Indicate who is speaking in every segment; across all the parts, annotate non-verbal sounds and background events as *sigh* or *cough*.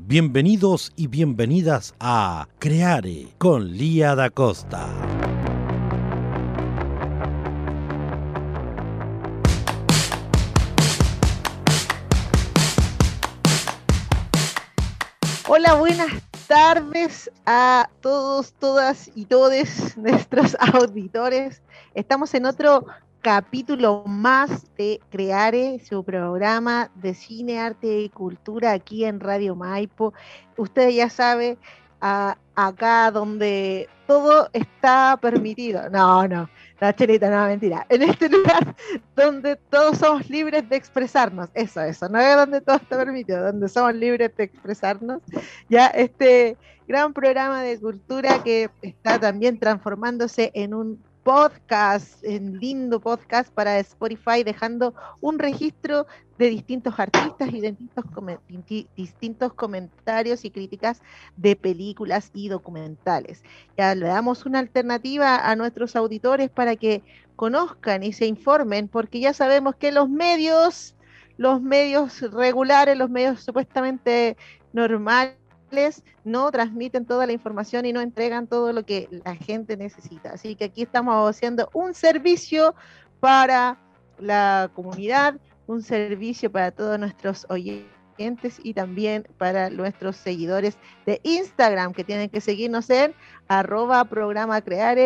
Speaker 1: Bienvenidos y bienvenidas a Creare con Lía da Costa.
Speaker 2: Hola, buenas tardes a todos, todas y todes nuestros *laughs* auditores. Estamos en otro capítulo más de Creare, su programa de cine, arte y cultura aquí en Radio Maipo. Ustedes ya saben, acá donde todo está permitido. No, no, la chelita, no, mentira. En este lugar donde todos somos libres de expresarnos. Eso, eso. No es donde todo está permitido, donde somos libres de expresarnos. Ya este gran programa de cultura que está también transformándose en un podcast, en lindo podcast para Spotify, dejando un registro de distintos artistas y de distintos, distintos comentarios y críticas de películas y documentales. Ya le damos una alternativa a nuestros auditores para que conozcan y se informen, porque ya sabemos que los medios, los medios regulares, los medios supuestamente normales, no transmiten toda la información y no entregan todo lo que la gente necesita. Así que aquí estamos haciendo un servicio para la comunidad, un servicio para todos nuestros oyentes y también para nuestros seguidores de Instagram que tienen que seguirnos en arroba programa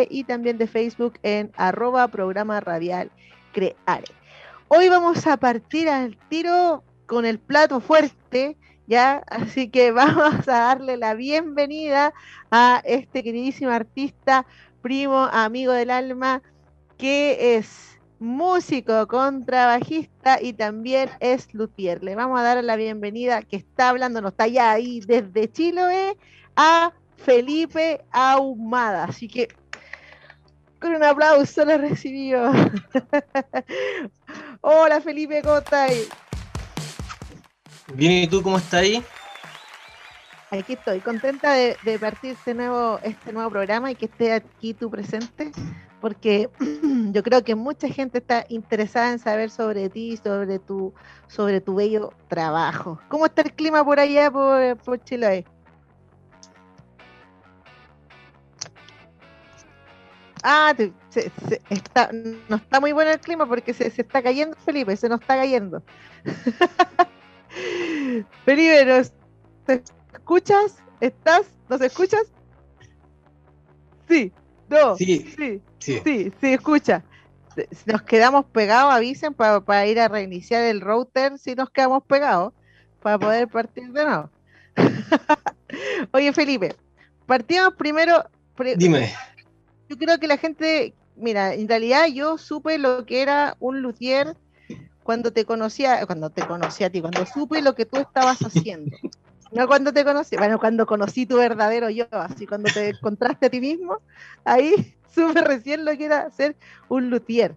Speaker 2: y también de Facebook en arroba programa radial creare. Hoy vamos a partir al tiro con el plato fuerte ¿ya? Así que *laughs* vamos a darle la bienvenida a este queridísimo artista, primo, amigo del alma, que es músico, contrabajista y también es luthier. Le vamos a dar la bienvenida que está hablando, no está ya ahí desde Chiloé, a Felipe Ahumada. Así que con un aplauso lo recibió. *laughs* Hola Felipe, ¿cómo?
Speaker 3: Bien, ¿y tú cómo estás ahí?
Speaker 2: Aquí estoy, contenta de, partir este nuevo, este nuevo programa y que esté aquí tú presente, porque *clears throat* yo creo que mucha gente está interesada en saber sobre ti, sobre tu, sobre tu bello trabajo. ¿Cómo está el clima por allá, por, por? Ah, está, no está muy bueno el clima porque se está cayendo, Felipe, se nos está cayendo. *laughs* Felipe, ¿nos escuchas? ¿Estás? ¿Nos escuchas? Sí, no, sí, sí, sí, sí, escucha. Si nos quedamos pegados, avisen para, ir a reiniciar el router si nos quedamos pegados, para poder partir de nuevo. *laughs* Oye, Felipe, partimos primero.
Speaker 3: Dime.
Speaker 2: Yo creo que la gente, mira, en realidad yo supe lo que era un luthier cuando te conocía, cuando te conocí a ti, cuando supe lo que tú estabas haciendo. No cuando te conocí, bueno, cuando conocí tu verdadero yo, así cuando te encontraste a ti mismo, ahí *laughs* supe recién lo que era ser un luthier.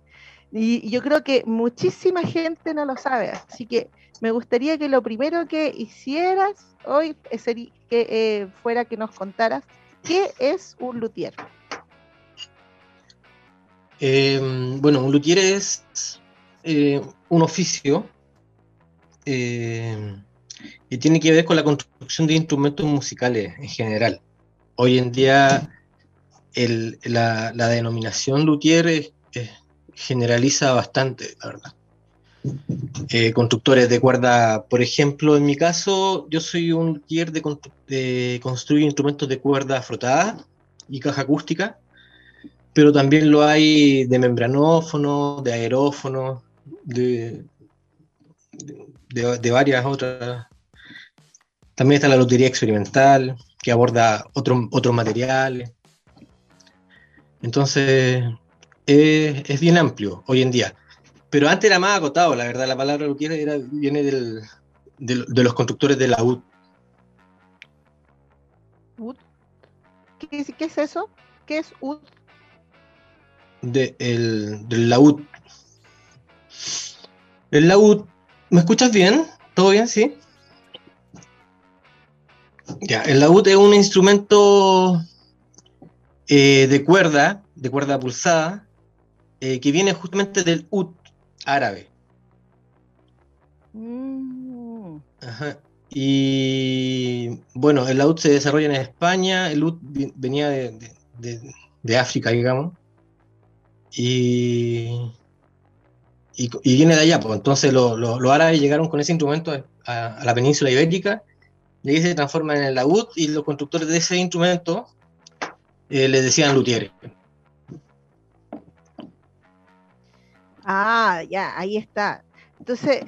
Speaker 2: Y, yo creo que muchísima gente no lo sabe, así que me gustaría que lo primero que hicieras hoy sería que eh, fuera que nos contaras qué es un luthier.
Speaker 3: Eh, bueno, un luthier es eh, un oficio eh, y tiene que ver con la construcción de instrumentos musicales en general. Hoy en día la, denominación luthier generaliza bastante, la verdad. Eh, constructores de cuerda, por ejemplo, en mi caso, yo soy un luthier de, de construir instrumentos de cuerda frotada y caja acústica, pero también lo hay de membranófono, de aerófono, de, de, varias otras. También está la lotería experimental, que aborda otros materiales. Entonces, es, bien amplio hoy en día. Pero antes era más acotado, la verdad, la palabra lotería era, viene del, de los constructores de la UD.
Speaker 2: ¿Qué, ¿Qué, es eso? ¿Qué es ud?
Speaker 3: De, el, del laúd. El laúd, ¿me escuchas bien? ¿Todo bien? ¿Sí? Ya, el laúd es un instrumento eh, de cuerda, de cuerda pulsada, eh, que viene justamente del ud árabe. Mm. Ajá. Y bueno, el laúd se desarrolla en España, el laúd venía de, África, digamos, y, y, viene de allá, pues entonces los árabes llegaron con ese instrumento a, la península ibérica, y ahí se transforma en el laúd, y los constructores de ese instrumento eh, le decían luthieres.
Speaker 2: Ah, ya, ahí está. Entonces,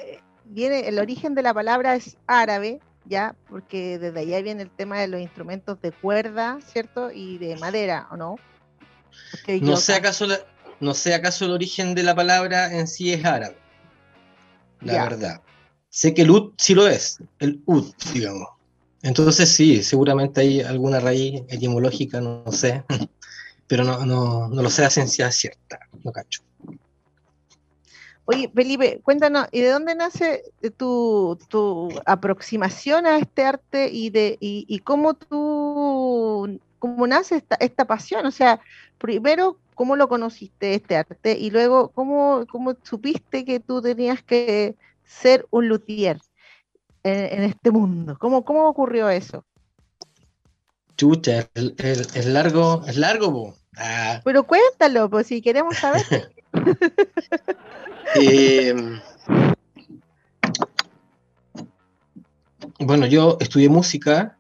Speaker 2: viene, el origen de la palabra es árabe, ya, porque desde allá viene el tema de los instrumentos de cuerda, ¿cierto? Y de madera, ¿o no?
Speaker 3: No sé, acaso no sé acaso el origen de la palabra en sí es árabe. La verdad. Sé que el ud sí lo es, el ud, digamos. Entonces sí, seguramente hay alguna raíz etimológica, no, sé, *laughs* pero no, no, no lo sé a ciencia cierta, no cacho.
Speaker 2: Oye, Felipe, cuéntanos, ¿y de dónde nace tu, aproximación a este arte y de y, cómo tú cómo nace esta, esta, pasión? O sea, primero, ¿cómo lo conociste este arte? Y luego, ¿cómo, cómo supiste que tú tenías que ser un luthier en, este mundo? ¿Cómo, ¿Cómo ocurrió eso?
Speaker 3: Chucha, es largo, es largo,
Speaker 2: ah. Pero cuéntalo, pues si queremos saber. *laughs*
Speaker 3: Eh, bueno, yo estudié música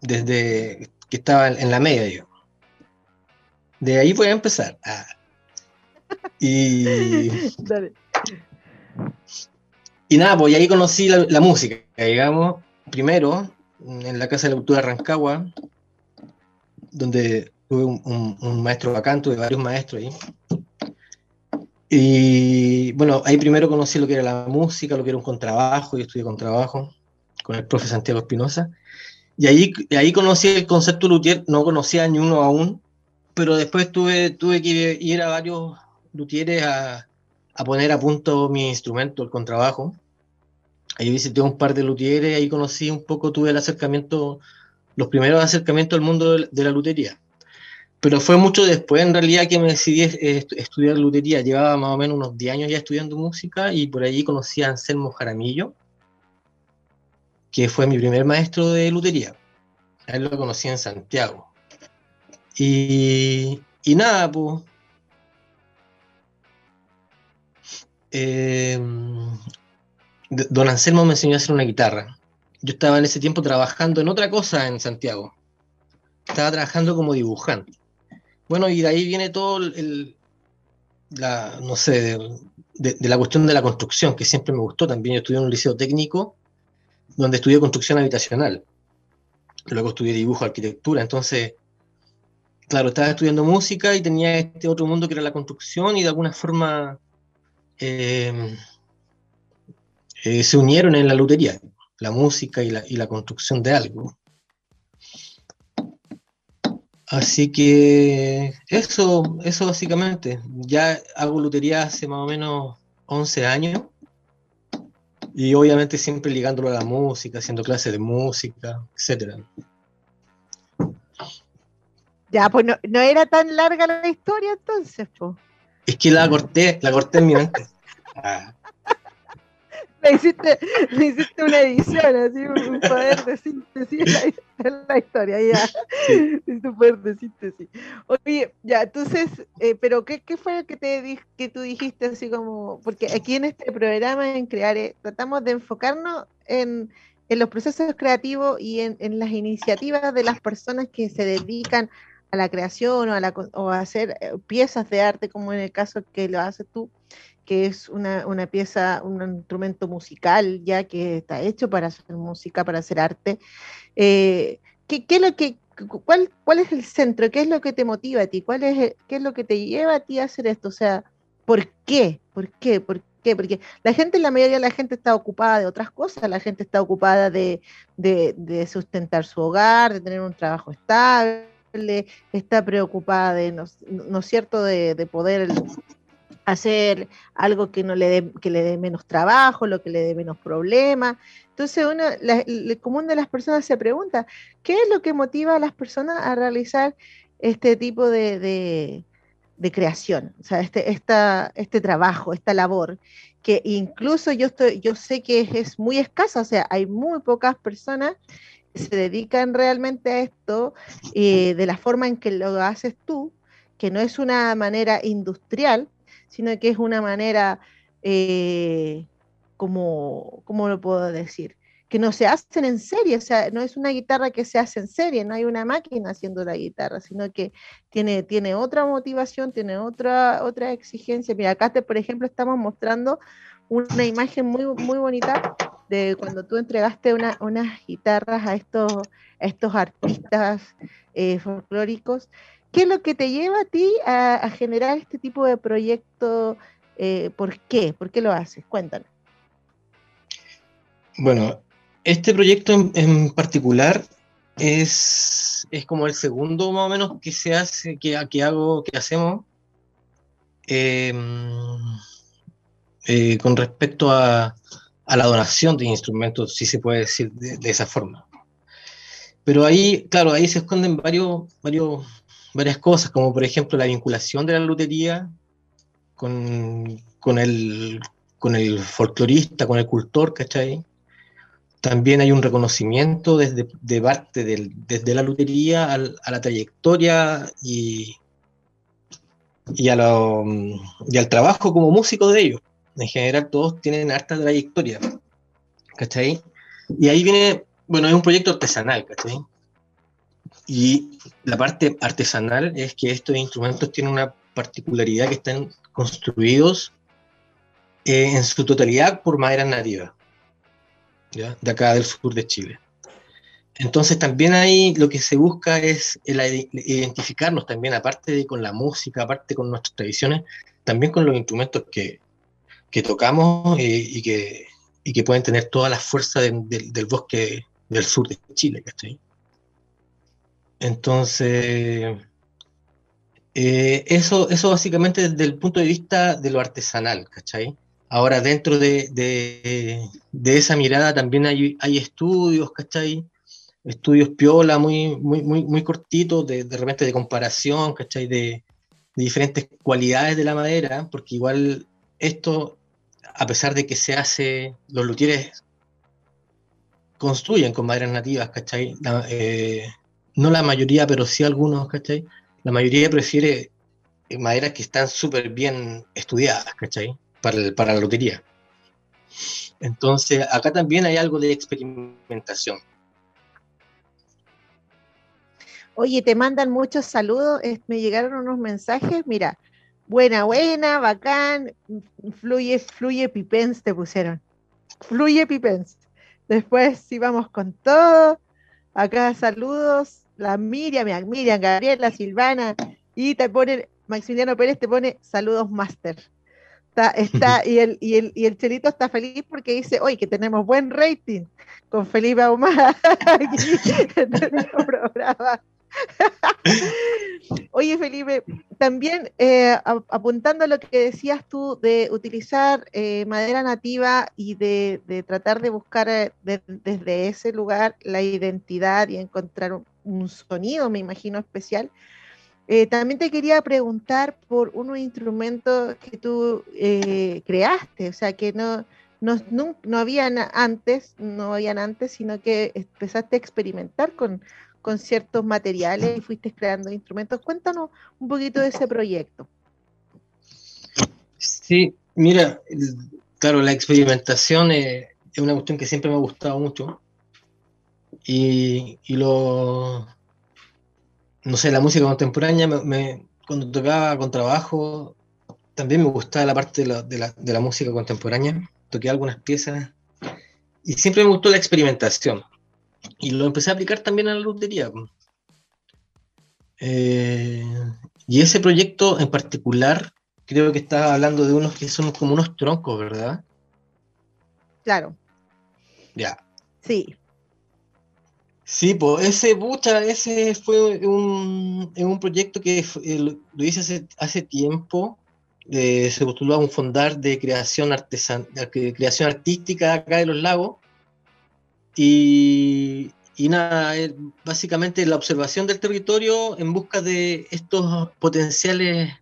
Speaker 3: desde que estaba en la media, yo. De ahí voy a empezar. Ah. Y. *laughs* Y nada, pues ahí conocí la, música, digamos, primero en la Casa de la Cultura de Rancagua, donde tuve un, un maestro bacán, tuve varios maestros ahí. Y bueno, ahí primero conocí lo que era la música, lo que era un contrabajo, y estudié contrabajo con el profe Santiago Espinosa. Y ahí, ahí conocí el concepto luthier, no conocía ni uno aún, pero después tuve, tuve que ir a varios luthieres a, a poner a punto mi instrumento, el contrabajo. Ahí visité un par de luthieres, ahí conocí un poco, tuve el acercamiento, los primeros acercamientos al mundo de la lutería. Pero fue mucho después, en realidad, que me decidí estudiar lutería. Llevaba más o menos unos 10 años ya estudiando música y por allí conocí a Anselmo Jaramillo, que fue mi primer maestro de lutería. A él lo conocí en Santiago. Y, y nada, pues. Don Anselmo me enseñó a hacer una guitarra. Yo estaba en ese tiempo trabajando en otra cosa en Santiago. Estaba trabajando como dibujante. Bueno, y de ahí viene todo el, la, no sé, de, la cuestión de la construcción, que siempre me gustó también. Yo estudié en un liceo técnico donde estudié construcción habitacional. Luego estudié dibujo, arquitectura. Entonces, claro, estaba estudiando música y tenía este otro mundo que era la construcción y de alguna forma eh, eh, se unieron en la lutería, la música y la, y la construcción de algo. Así que eso, eso básicamente. Ya hago lutería hace más o menos 11 años. Y obviamente siempre ligándolo a la música, haciendo clases de música, etcétera.
Speaker 2: Ya, pues no, era tan larga la historia entonces, pues.
Speaker 3: Es que la corté, la corté en mi mente. *laughs* Ah
Speaker 2: le hiciste, hiciste una edición, así un, poder de síntesis en la, historia, ya. *laughs* un poder de síntesis. Oye, ya, entonces, eh, pero ¿qué, ¿qué, fue lo que, te, que tú dijiste así como, porque aquí en este programa en Crear tratamos de enfocarnos en, en los procesos creativos y en, en, las iniciativas de las personas que se dedican a la creación o a, a hacer eh, piezas de arte, como en el caso que lo haces tú que es una, pieza, un instrumento musical ya que está hecho para hacer música, para hacer arte. Eh, ¿qué, qué lo que, cuál, ¿Cuál es el centro? ¿Qué es lo que te motiva a ti? ¿Cuál es, ¿Qué es lo que te lleva a ti a hacer esto? O sea, ¿por qué? ¿Por qué? ¿Por qué? Porque la gente, la mayoría de la gente está ocupada de otras cosas, la gente está ocupada de, sustentar su hogar, de tener un trabajo estable, está preocupada de, ¿no, es cierto?, de, poder hacer algo que no le dé, que le dé menos trabajo, lo que le dé menos problemas. Entonces, uno, el común de las personas se pregunta, ¿qué es lo que motiva a las personas a realizar este tipo de, creación? O sea, este, esta, este trabajo, esta labor, que incluso yo, estoy, yo sé que es, muy escasa, o sea, hay muy pocas personas se dedican realmente a esto eh, de la forma en que lo haces tú, que no es una manera industrial, sino que es una manera eh, como, ¿cómo lo puedo decir? Que no se hacen en serie, o sea, no es una guitarra que se hace en serie, no hay una máquina haciendo la guitarra, sino que tiene, tiene otra motivación, tiene otra, otra exigencia. Mira, acá, te, por ejemplo, estamos mostrando una imagen muy, muy bonita de cuando tú entregaste unas guitarras a estos, estos artistas eh, folclóricos. ¿Qué es lo que te lleva a ti a, generar este tipo de proyecto? Eh, ¿Por qué? ¿Por qué lo haces? Cuéntanos.
Speaker 3: Bueno, este proyecto en, particular es, es, como el segundo más o menos que se hace, que, que hago, que hacemos em, eh, con respecto a, la donación de instrumentos, si se puede decir de, esa forma. Pero ahí, claro, ahí se esconden varios, varios, varias cosas, como por ejemplo la vinculación de la lutería con, con, el, con el folclorista, con el cultor, ¿cachai? También hay un reconocimiento desde de parte desde la lutería a la trayectoria y, y, a lo, y, al trabajo como músico de ellos. En general todos tienen harta trayectoria. ¿Cachai? Y ahí viene, bueno, es un proyecto artesanal, ¿cachai? Y la parte artesanal es que estos instrumentos tienen una particularidad que están construidos eh, en su totalidad por madera nativa de acá del sur de Chile. Entonces también ahí lo que se busca es el identificarnos también, aparte de con la música, aparte con nuestras tradiciones, también con los instrumentos que, que tocamos eh, y, que, y, que, pueden tener toda la fuerza del bosque del sur de Chile. ¿cachai? Entonces, eh, eso, eso básicamente desde el punto de vista de lo artesanal, ¿cachai? Ahora, dentro de, esa mirada también hay, estudios, ¿cachai? Estudios piola muy, muy, muy, muy cortitos, de, de repente de comparación, ¿cachai? De, diferentes cualidades de la madera, porque igual esto, a pesar de que se hace, los luthieres construyen con maderas nativas, ¿cachai? Eh, no la mayoría, pero sí algunos, ¿cachai? La mayoría prefiere maderas que están súper bien estudiadas, ¿cachai? para, la lotería. Entonces, acá también hay algo de experimentación.
Speaker 2: Oye, te mandan muchos saludos, me llegaron unos mensajes, mira, buena, buena, bacán, fluye, fluye pipens te pusieron, fluye pipens. Después sí vamos con todo, acá saludos, la Miriam, Miriam, Gabriela, Silvana, y te pone, Maximiliano Pérez te pone saludos master. Está, está, *laughs* y, el, y, el, y el Chelito está feliz porque dice, oye, que tenemos buen rating con Felipe Ahumada *laughs* en nuestro programa. Oye, Felipe, también eh, apuntando a lo que decías tú de utilizar eh, madera nativa y de, tratar de buscar eh, desde ese lugar la identidad y encontrar un, sonido, me imagino, especial. También te quería preguntar por unos instrumentos que tú creaste, o sea, que no, no, no, habían antes, no habían antes, sino que empezaste a experimentar con, con ciertos materiales y fuiste creando instrumentos. Cuéntanos un poquito de ese proyecto.
Speaker 3: Sí, mira, claro, la experimentación es, una cuestión que siempre me ha gustado mucho. Y, lo, no sé, la música contemporánea, me, cuando tocaba con trabajo, también me gustaba la parte de la, música contemporánea, toqué algunas piezas y siempre me gustó la experimentación. Y lo empecé a aplicar también a la lutería. Eh, y ese proyecto en particular creo que estás hablando de unos que son como unos troncos, ¿verdad?
Speaker 2: Claro.
Speaker 3: Ya.
Speaker 2: Sí.
Speaker 3: Sí, pues ese, pucha, ese fue un, un proyecto que eh, lo, hice hace, hace tiempo. Eh, se postuló a un fondar de creación, artesan, creación artística acá de los lagos. Y, nada, básicamente la observación del territorio en busca de estos potenciales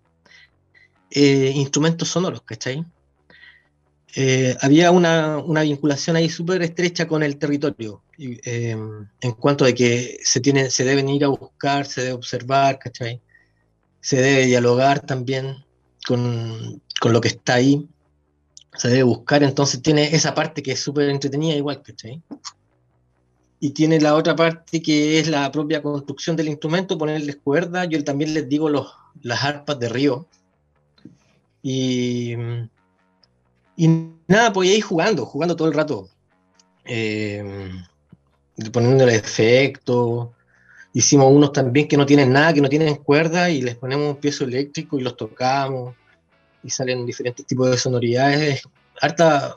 Speaker 3: eh, instrumentos sonoros, ¿cachai? Eh, había una, vinculación ahí súper estrecha con el territorio, eh, en cuanto a que se, tiene, se deben ir a buscar, se debe observar, ¿cachai? Se debe dialogar también con, con lo que está ahí, se debe buscar, entonces tiene esa parte que es súper entretenida igual, ¿cachai? Y tiene la otra parte que es la propia construcción del instrumento, ponerles cuerda, yo también les digo las arpas de río. Y, nada, pues ahí jugando, jugando todo el rato. Eh, poniéndole efecto. Hicimos unos también que no tienen nada, que no tienen cuerda, y les ponemos un piezo eléctrico y los tocamos. Y salen diferentes tipos de sonoridades. Harta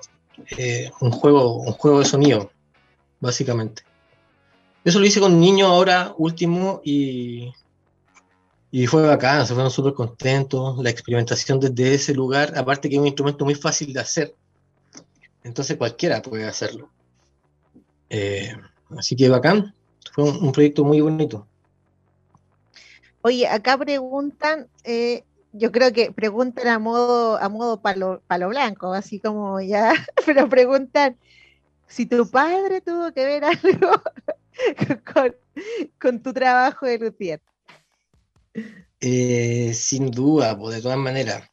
Speaker 3: eh, un juego, un juego de sonido, básicamente. Eso lo hice con niños ahora último y, y fue bacán, se fueron súper contentos. La experimentación desde ese lugar, aparte que es un instrumento muy fácil de hacer, entonces cualquiera puede hacerlo. Eh, así que bacán, fue un, proyecto muy bonito.
Speaker 2: Oye, acá preguntan, eh, yo creo que preguntan a modo, a modo palo, palo blanco, así como ya, *laughs* pero preguntan si tu padre tuvo que ver algo *laughs* con, tu trabajo de luthier?
Speaker 3: Eh, sin duda, de todas maneras.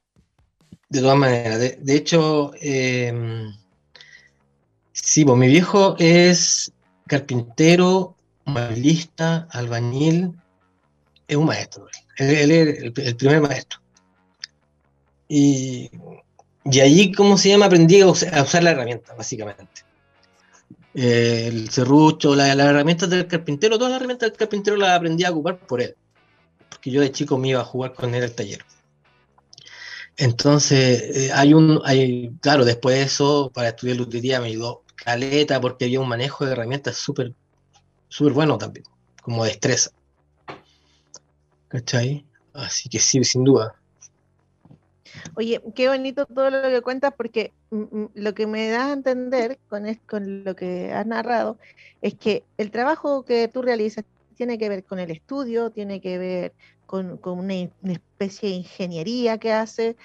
Speaker 3: De todas maneras. De, hecho, em, sí, mi viejo es carpintero, mueblista, albañil, es un maestro. Él, es el, primer maestro. Y, y allí, ¿cómo se llama? Aprendí a usar la herramienta, básicamente el serrucho, las herramientas del carpintero, todas las herramientas del carpintero las aprendí a ocupar por él. Porque yo de chico me iba a jugar con él al taller. Entonces, eh, hay un, hay, claro, después de eso, para estudiar lutería me ayudó caleta porque había un manejo de herramientas súper, súper bueno también, como destreza. ¿Cachai? Así que sí, sin duda.
Speaker 2: Oye, qué bonito todo lo que cuentas porque lo que me da a entender con, con lo que has narrado es que el trabajo que tú realizas tiene que ver con el estudio, tiene que ver con, una, especie de ingeniería que hace,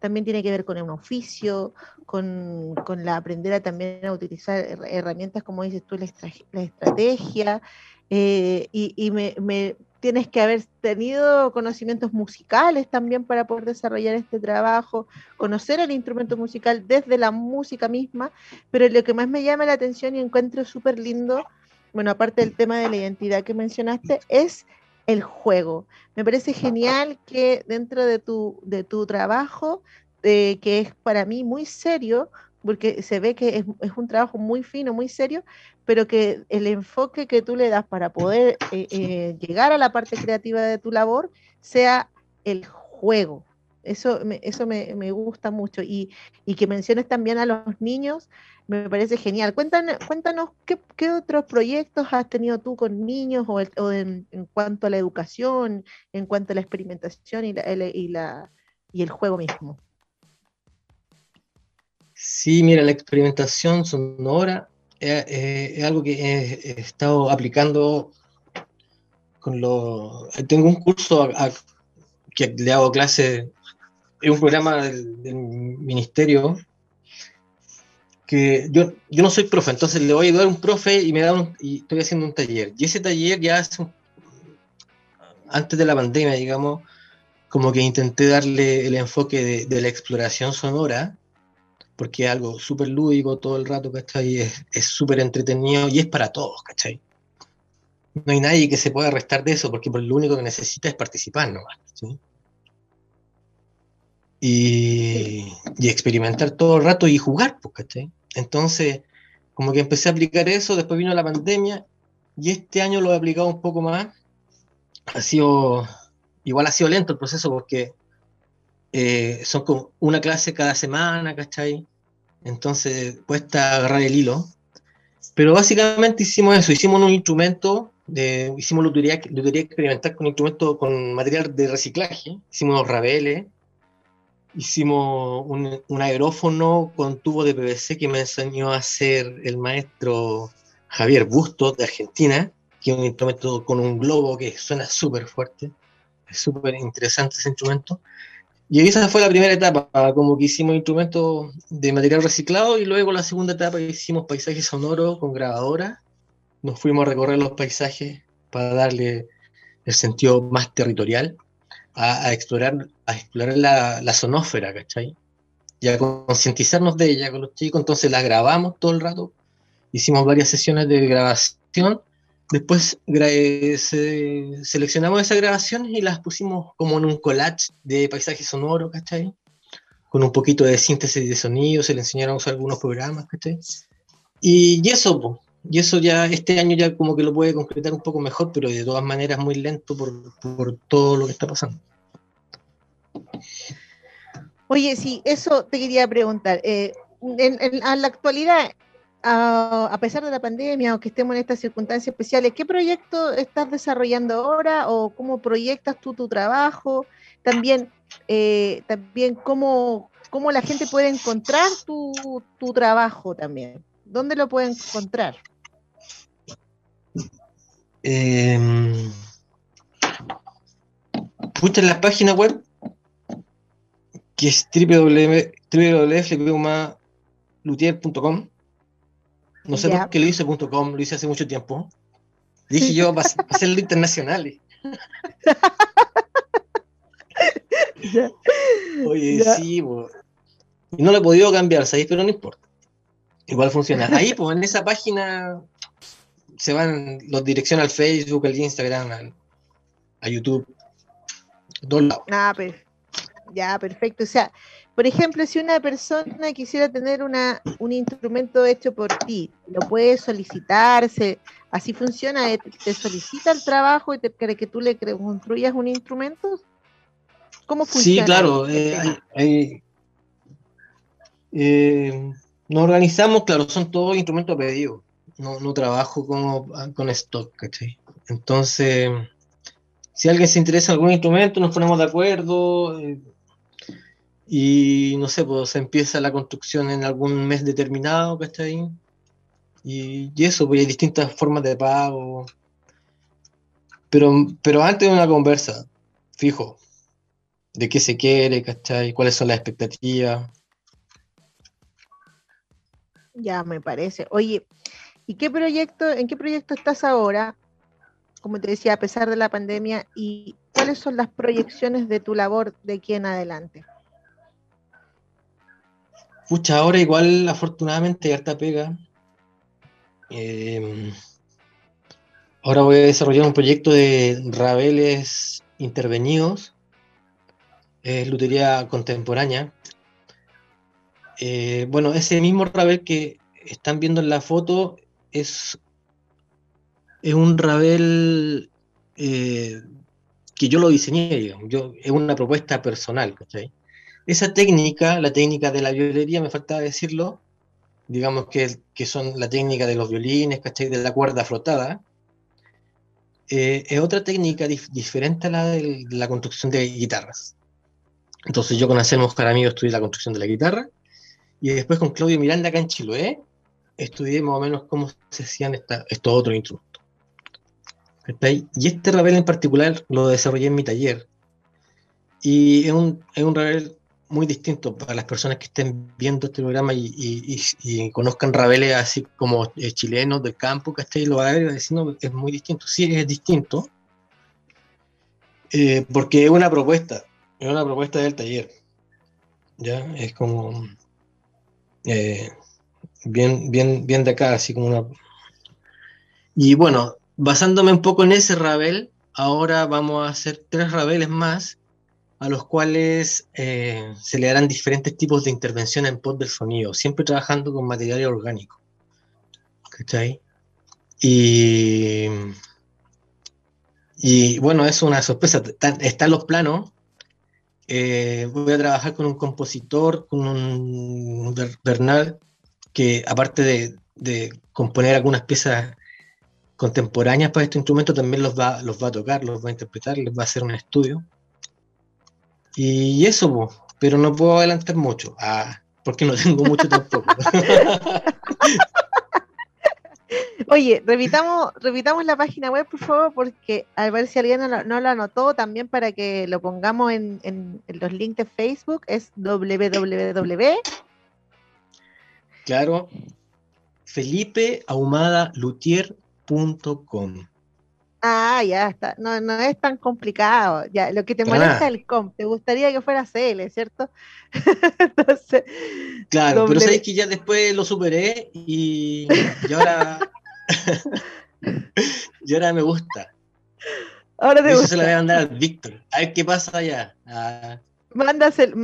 Speaker 2: también tiene que ver con un oficio, con, la aprender a también a utilizar herramientas, como dices tú, la, estrategia. Eh, y, me, tienes que haber tenido conocimientos musicales también para poder desarrollar este trabajo, conocer el instrumento musical desde la música misma, pero lo que más me llama la atención y encuentro súper lindo, bueno, aparte del tema de la identidad que mencionaste, es el juego. Me parece genial que dentro de tu, de tu trabajo, eh, que es para mí muy serio, porque se ve que es, un trabajo muy fino, muy serio, pero que el enfoque que tú le das para poder eh, eh, llegar a la parte creativa de tu labor sea el juego. Eso me, eso me, gusta mucho. Y, que menciones también a los niños, me parece genial. Cuéntanos, cuéntanos qué, otros proyectos has tenido tú con niños o, en, cuanto a la educación, en cuanto a la experimentación y, y, la, y el juego mismo.
Speaker 3: Sí, mira, la experimentación sonora eh, eh, es, algo que he, estado aplicando con lo... Tengo un curso que le hago clase, es un programa del, ministerio que yo, yo no soy profe, entonces le voy a ayudar a un profe y me da un, y estoy haciendo un taller. Y ese taller ya hace antes de la pandemia, digamos, como que intenté darle el enfoque de la exploración sonora porque es algo súper lúdico todo el rato, ¿cachai? Es súper entretenido y es para todos, ¿cachai? No hay nadie que se pueda restar de eso, porque lo único que necesita es participar nomás. Y, y, experimentar todo el rato y jugar, pues, ¿cachai? Entonces, como que empecé a aplicar eso, después vino la pandemia, y este año lo he aplicado un poco más. Ha sido, igual ha sido lento el proceso porque eh, son como una clase cada semana, ¿cachai? Entonces cuesta agarrar el hilo. Pero básicamente hicimos eso, hicimos un instrumento, de, hicimos lutería, lutería experimental con instrumentos con material de reciclaje, hicimos unos rabeles, hicimos un, un, aerófono con tubo de PVC que me enseñó a hacer el maestro Javier Bustos de Argentina, que es un instrumento con un globo que suena súper fuerte, es súper interesante ese instrumento. Y esa fue la primera etapa, como que hicimos instrumentos de material reciclado y luego la segunda etapa hicimos paisajes sonoros con grabadora. Nos fuimos a recorrer los paisajes para darle el sentido más territorial, a, explorar, a explorar la, la sonósfera, ¿cachai? Y a concientizarnos de ella con los chicos, entonces la grabamos todo el rato, hicimos varias sesiones de grabación Después seleccionamos esas grabaciones y las pusimos como en un collage de paisaje sonoro, ¿cachai? Con un poquito de síntesis de sonido, se le enseñaron a usar algunos programas, ¿cachai? Y, eso, y eso ya este año ya como que lo puede concretar un poco mejor, pero de todas maneras muy lento por, por todo lo que está pasando.
Speaker 2: Oye, sí, eso te quería preguntar. Eh, en, en, la actualidad, a, pesar de la pandemia o que estemos en estas circunstancias especiales, ¿qué proyecto estás desarrollando ahora o cómo proyectas tú tu trabajo? También, eh, también cómo, cómo la gente puede encontrar tu, tu trabajo también. ¿Dónde lo puede encontrar?
Speaker 3: Eh, en la página web que es www.lutier.com no sé por qué lo hice .com, lo hice hace mucho tiempo. Dije yo, va a hacerlo internacional. *laughs* Oye, sí, y no lo he podido cambiar, ¿sabéis? Pero no importa. Igual funciona. Ahí, pues, en esa página se van los direcciones al Facebook, al Instagram, a YouTube.
Speaker 2: Dos lados. Ah, ya, perfecto. O sea, por ejemplo, si una persona quisiera tener una, un instrumento hecho por ti, lo puede solicitarse, así funciona, eh, te solicita el trabajo y te quiere que tú le construyas un instrumento. ¿Cómo funciona?
Speaker 3: Sí, claro. Eh, eh, nos organizamos, claro, son todos instrumentos a pedido. No, no trabajo como, con stock, ¿cachai? Entonces, si alguien se interesa en algún instrumento, nos ponemos de acuerdo y no sé, pues empieza la construcción en algún mes determinado, está ahí. Y, eso, pues hay distintas formas de pago. Pero, pero antes de una conversa, fijo, de qué se quiere, ¿cachai? ¿Cuáles son las expectativas?
Speaker 2: Ya me parece. Oye, ¿y qué proyecto, en qué proyecto estás ahora? Como te decía, a pesar de la pandemia, ¿y cuáles son las proyecciones de tu labor de aquí en adelante?
Speaker 3: Pucha, ahora igual afortunadamente hay harta pega. Em, ahora voy a desarrollar un proyecto de rabeles intervenidos. Es lutería contemporánea. Eh, bueno, ese mismo rabel que están viendo en la foto es, es un rabel eh, que yo lo diseñé, Yo, es una propuesta personal, ¿cachai? Esa técnica, la técnica de la violería, me faltaba decirlo, digamos que, que son la técnica de los violines, ¿cachai? De la cuerda frotada, eh, es otra técnica diferente a la de la construcción de guitarras. Entonces yo con Anselmo Jaramillo estudié la construcción de la guitarra y después con Claudio Miranda acá en Chiloé estudié más o menos cómo se hacían estos otros instrumentos. Y este rabel en particular lo desarrollé en mi taller. Y es un, es un rabel muy distinto para las personas que estén viendo este programa y, conozcan Rabeles así como eh, chilenos del campo, ¿cachai? Lo va a ver diciendo es muy distinto. Sí, es distinto, eh, porque es una propuesta, es una propuesta del taller. ¿Ya? Es como eh, bien, bien, bien de acá, así como una. Y bueno, basándome un poco en ese Rabel, ahora vamos a hacer tres Rabeles más a los cuales eh, se le darán diferentes tipos de intervención en pos del sonido, siempre trabajando con material orgánico. ¿Cachai? Y, y bueno, es una sorpresa. Están, los planos, eh, voy a trabajar con un compositor, con un Bernal, que aparte de, de, componer algunas piezas contemporáneas para este instrumento, también los va, los va a tocar, los va a interpretar, les va a hacer un estudio. Y eso, pero no puedo adelantar mucho, ah, porque no tengo mucho tampoco. *laughs*
Speaker 2: Oye, repitamos, repitamos la página web, por favor, porque a ver si alguien no lo, anotó también para que lo pongamos en, los links de Facebook, es www.
Speaker 3: Claro, felipeahumadalutier.com.
Speaker 2: Ah, ya está. No, no es tan complicado. Ya, lo que te molesta es el com. Te gustaría que fuera CL, ¿cierto? *laughs*
Speaker 3: Entonces, claro, pero sabes que ya después lo superé y, ahora *laughs* y ahora me gusta.
Speaker 2: Ahora te
Speaker 3: Eso
Speaker 2: gusta.
Speaker 3: se lo voy a mandar a Víctor. A ver qué pasa allá. Ah.
Speaker 2: Mándaselo,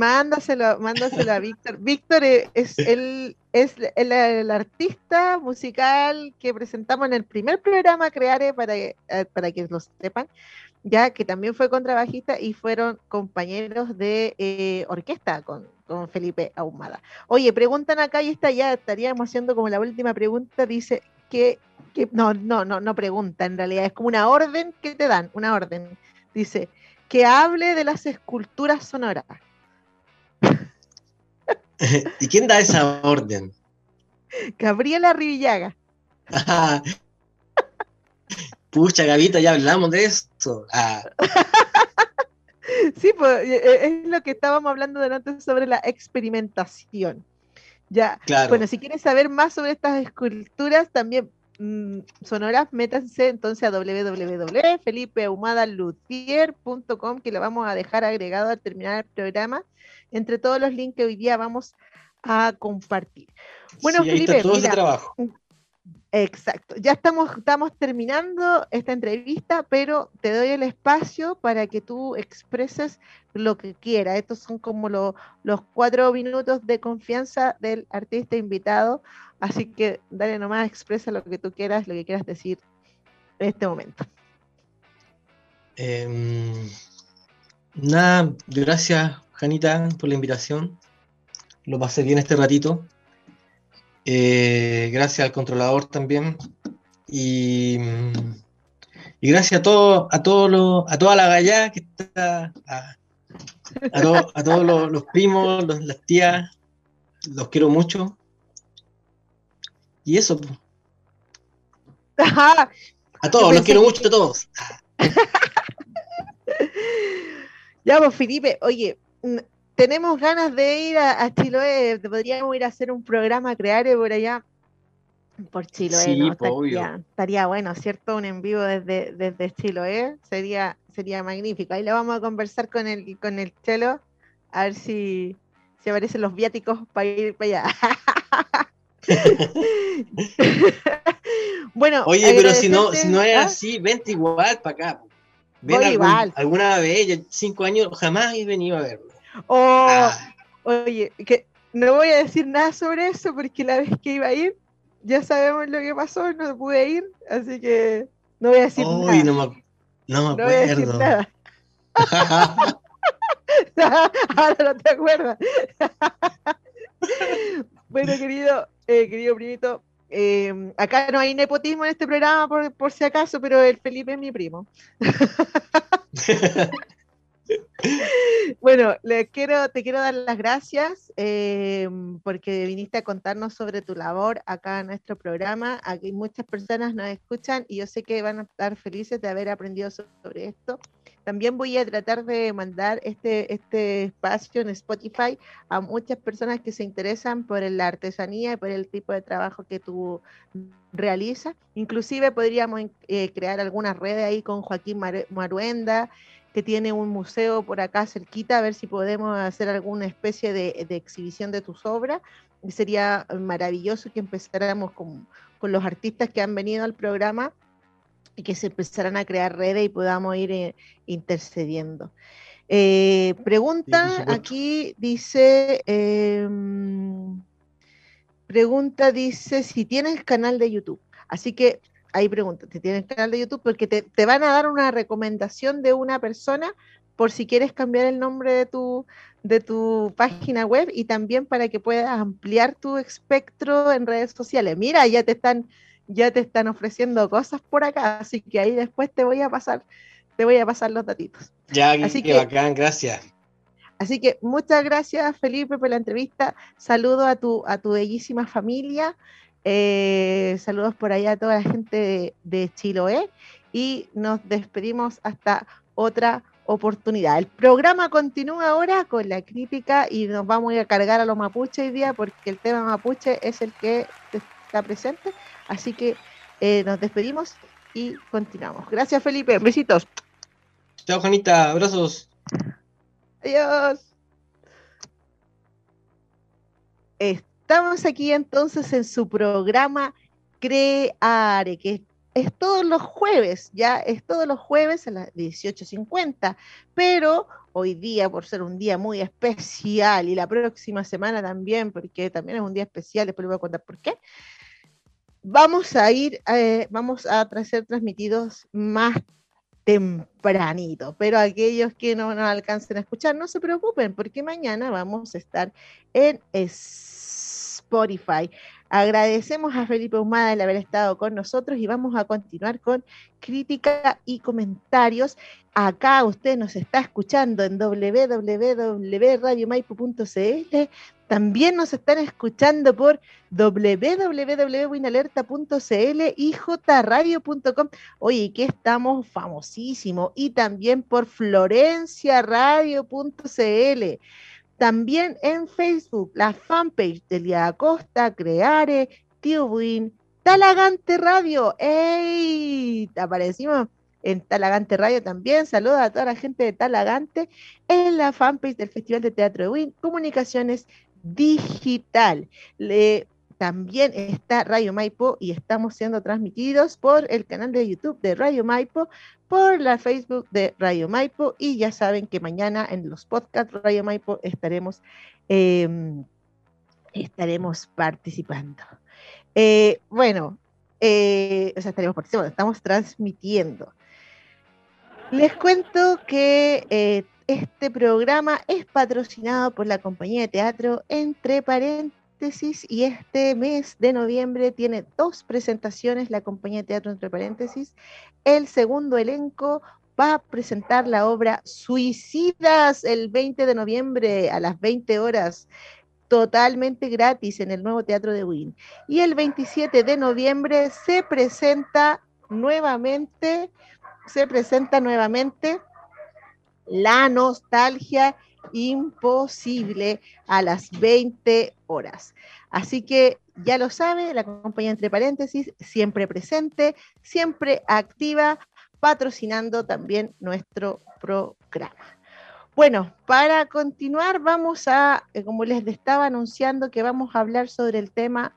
Speaker 2: mándaselo, a Víctor. Víctor es, el, es el, artista musical que presentamos en el primer programa Creare para, eh, para que lo sepan, ya que también fue contrabajista y fueron compañeros de eh, orquesta con, con, Felipe Ahumada. Oye, preguntan acá y está ya, estaríamos haciendo como la última pregunta, dice que, que no, no, no, no pregunta, en realidad es como una orden que te dan, una orden. Dice, que hable de las esculturas sonoras. *laughs*
Speaker 3: ¿Y quién da esa orden?
Speaker 2: Gabriela Rivillaga. *laughs*
Speaker 3: Pucha, Gavita, ya hablamos de esto. Ah. *laughs*
Speaker 2: Sí, pues e, e, es lo que estábamos hablando delante sobre la experimentación. Ya, claro. bueno, si quieres saber más sobre estas esculturas, también Mm, sonoras, métanse entonces a www.felipeahumadaluthier.com que lo vamos a dejar agregado al terminar el programa, entre todos los links que hoy día vamos a compartir. Bueno, Felipe,
Speaker 3: trabajo.
Speaker 2: Exacto. Ya estamos, estamos terminando esta entrevista, pero te doy el espacio para que tú expreses lo que quieras. Estos son como los cuatro minutos de confianza del artista invitado. Así que dale nomás, expresa lo que tú quieras, lo que quieras decir en este momento.
Speaker 3: Em, nada, gracias, Janita, por la invitación. Lo pasé bien este ratito. Eh, gracias al controlador también. Y, gracias a todo, a todo a toda la gallá que está, a, a, todos los, primos, las tías, los quiero mucho. Y eso. a todos, los quiero mucho a todos. *laughs*
Speaker 2: ya, pues Felipe, oye, tenemos ganas de ir a, Chiloé, podríamos ir a hacer un programa, crear por allá, por Chiloé, ¿no? estaría, bueno, ¿cierto? Un en vivo desde, desde Chiloé, sería, sería magnífico. Ahí lo vamos a conversar con el, con el Chelo, a ver si, si aparecen los viáticos para ir para allá. *laughs* bueno,
Speaker 3: oye, pero si no, si no es ¿ah? así, vente igual para acá. Ven igual. alguna vez, cinco años, jamás he venido a verlo.
Speaker 2: Oh, ah. Oye, que no voy a decir nada sobre eso porque la vez que iba a ir, ya sabemos lo que pasó, no pude ir, así que no voy a decir nada.
Speaker 3: No me, no me acuerdo. nada. *laughs* *laughs*
Speaker 2: Ahora no te acuerdas. *laughs* bueno, querido, eh, querido primito, eh, acá no hay nepotismo en este programa por, por si acaso, pero el Felipe es mi primo. *laughs* bueno, te quiero dar las gracias eh, porque viniste a contarnos sobre tu labor acá en nuestro programa. Aquí muchas personas nos escuchan y yo sé que van a estar felices de haber aprendido sobre esto. También voy a tratar de mandar este, este espacio en Spotify a muchas personas que se interesan por la artesanía y por el tipo de trabajo que tú realizas. Inclusive podríamos eh, crear alguna red ahí con Joaquín Maruenda que tiene un museo por acá cerquita, a ver si podemos hacer alguna especie de, exhibición de tus obras. Y sería maravilloso que empezáramos con, los artistas que han venido al programa y que se empezaran a crear redes y podamos ir eh, intercediendo. Eh, pregunta aquí, dice, em, pregunta, dice, si tienes canal de YouTube. Así que ahí pregunta, ¿te tienes canal de YouTube? Porque te, van a dar una recomendación de una persona por si quieres cambiar el nombre de tu, de tu página web y también para que puedas ampliar tu espectro en redes sociales. Mira, ya te están, ya te están ofreciendo cosas por acá, así que ahí después te voy a pasar, te voy a pasar los datitos.
Speaker 3: Ya, así que, bacán, gracias.
Speaker 2: Así que muchas gracias, Felipe, por la entrevista. Saludo a tu, a tu bellísima familia. Eh, saludos por allá a toda la gente de, de Chiloé y nos despedimos hasta otra oportunidad. El programa continúa ahora con la crítica y nos vamos a cargar a los mapuches hoy día porque el tema mapuche es el que está presente. Así que eh, nos despedimos y continuamos. Gracias, Felipe. Besitos.
Speaker 3: Chao, Juanita. Abrazos.
Speaker 2: Adiós. Estamos aquí entonces en su programa Creare, que es todos los jueves, ya es todos los jueves a las 18.50, pero hoy día, por ser un día muy especial, y la próxima semana también, porque también es un día especial, después les voy a contar por qué, vamos a ir, eh, vamos a ser transmitidos más tempranito, pero aquellos que no nos alcancen a escuchar, no se preocupen, porque mañana vamos a estar en Spotify. Agradecemos a Felipe Humada el haber estado con nosotros y vamos a continuar con crítica y comentarios. Acá usted nos está escuchando en www.radiomaipo.cl. También nos están escuchando por www.winalerta.cl y jradio.com. Oye, que estamos famosísimos. Y también por florenciaradio.cl. También en Facebook, la fanpage de Lía Acosta, Creare, Tío Buin, Talagante Radio. ¡Ey! Aparecimos en Talagante Radio también. Saludos a toda la gente de Talagante en la fanpage del Festival de Teatro de Win, Comunicaciones Digital. Le también está Radio Maipo y estamos siendo transmitidos por el canal de YouTube de Radio Maipo, por la Facebook de Radio Maipo y ya saben que mañana en los podcasts Radio Maipo estaremos, em, estaremos participando. Eh, bueno, eh, o sea, estaremos participando, estamos transmitiendo. Les cuento que eh, este programa es patrocinado por la compañía de teatro Entre Paréntesis y este mes de noviembre tiene dos presentaciones la compañía de teatro entre paréntesis. El segundo elenco va a presentar la obra Suicidas el 20 de noviembre a las 20 horas totalmente gratis en el nuevo Teatro de Win. Y el 27 de noviembre se presenta nuevamente, se presenta nuevamente La Nostalgia imposible a las 20 horas. Así que ya lo sabe, la compañía entre paréntesis, siempre presente, siempre activa, patrocinando también nuestro programa. Bueno, para continuar vamos a, eh, como les estaba anunciando, que vamos a hablar sobre el tema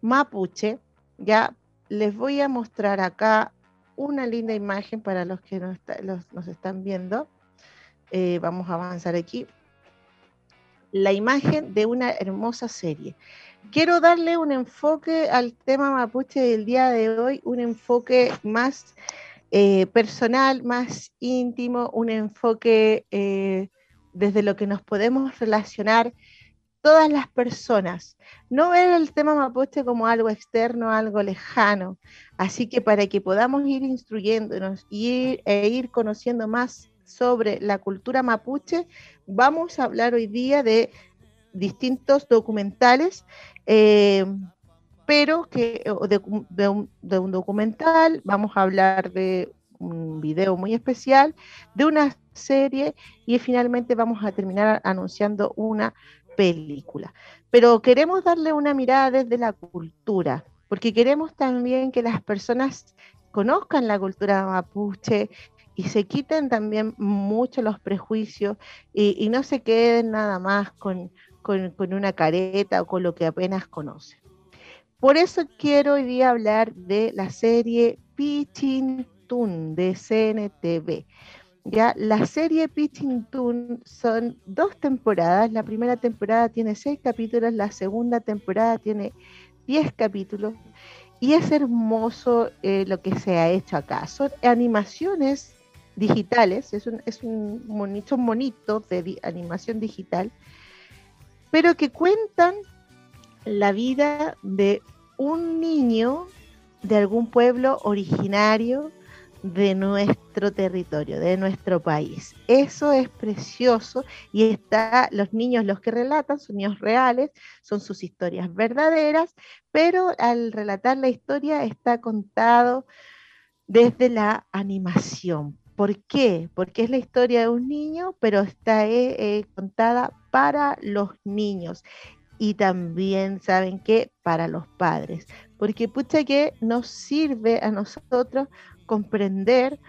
Speaker 2: mapuche. Ya les voy a mostrar acá una linda imagen para los que nos, nos están viendo. Eh, vamos a avanzar aquí, la imagen de una hermosa serie. Quiero darle un enfoque al tema mapuche del día de hoy, un enfoque más eh, personal, más íntimo, un enfoque eh, desde lo que nos podemos relacionar todas las personas. No ver el tema mapuche como algo externo, algo lejano. Así que para que podamos ir instruyéndonos y, e ir conociendo más sobre la cultura mapuche, vamos a hablar hoy día de distintos documentales, eh, pero que de, un, documental, vamos a hablar de un video muy especial, de una serie y finalmente vamos a terminar anunciando una película. Pero queremos darle una mirada desde la cultura, porque queremos también que las personas conozcan la cultura mapuche, y se quiten también mucho los prejuicios y, no se queden nada más con, una careta o con lo que apenas conocen. Por eso quiero hoy día hablar de la serie Pichintún de CNTV. Ya, la serie Pichintún son dos temporadas. La primera temporada tiene seis capítulos, la segunda temporada tiene diez capítulos. Y es hermoso eh, lo que se ha hecho acá. Son animaciones digitales, es un, monitos de animación digital, pero que cuentan la vida de un niño de algún pueblo originario de nuestro territorio, de nuestro país. Eso es precioso y está, los niños los que relatan son niños reales, son sus historias verdaderas, pero al relatar la historia está contado desde la animación. ¿Por qué? Porque es la historia de un niño, pero está eh, eh, contada para los niños y también, ¿saben qué? Para los padres. Porque pucha que nos sirve a nosotros comprender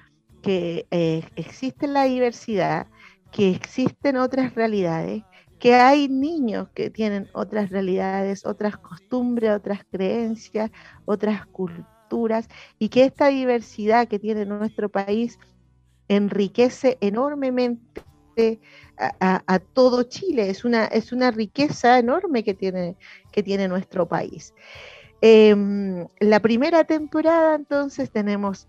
Speaker 2: que eh, existe la diversidad, que existen otras realidades, que hay niños que tienen otras realidades, otras costumbres, otras creencias, otras culturas, y que esta diversidad que tiene nuestro país enriquece enormemente a, todo Chile. Es una, es una riqueza enorme que tiene, que tiene nuestro país. Em, la primera temporada, entonces, tenemos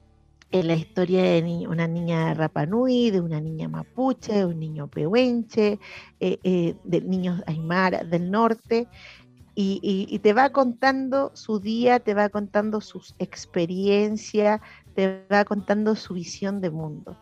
Speaker 2: en la historia de una niña de Rapanui, de una niña mapuche, de un niño pehuenche, eh, eh, de niños aymara del norte, y, te va contando su día, te va contando sus experiencias, te va contando su visión de mundo.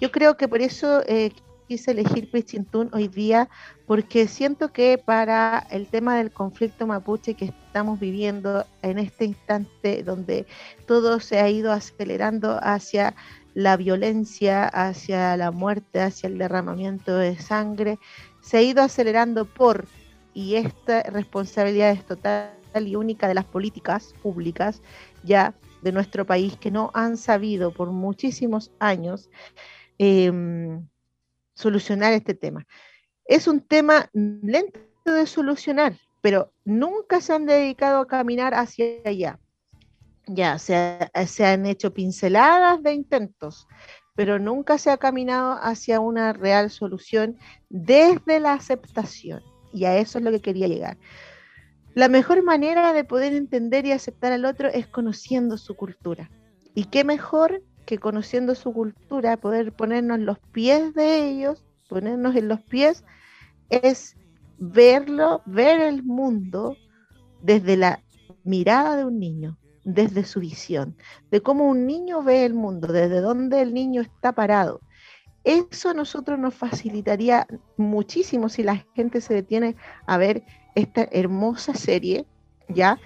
Speaker 2: Yo creo que por eso eh, quise elegir Pichintún hoy día porque siento que para el tema del conflicto mapuche que estamos viviendo en este instante donde todo se ha ido acelerando hacia la violencia, hacia la muerte, hacia el derramamiento de sangre, se ha ido acelerando por, y esta responsabilidad es total y única de las políticas públicas ya de nuestro país que no han sabido por muchísimos años eh, solucionar este tema. Es un tema lento de solucionar, pero nunca se han dedicado a caminar hacia allá. Ya, se, se han hecho pinceladas de intentos, pero nunca se ha caminado hacia una real solución desde la aceptación. Y a eso es lo que quería llegar. La mejor manera de poder entender y aceptar al otro es conociendo su cultura. Y qué mejor que conociendo su cultura, poder ponernos los pies de ellos, ponernos en los pies, es verlo, ver el mundo desde la mirada de un niño, desde su visión, de cómo un niño ve el mundo, desde dónde el niño está parado. Eso a nosotros nos facilitaría muchísimo si la gente se detiene a ver esta hermosa serie, ¿ya?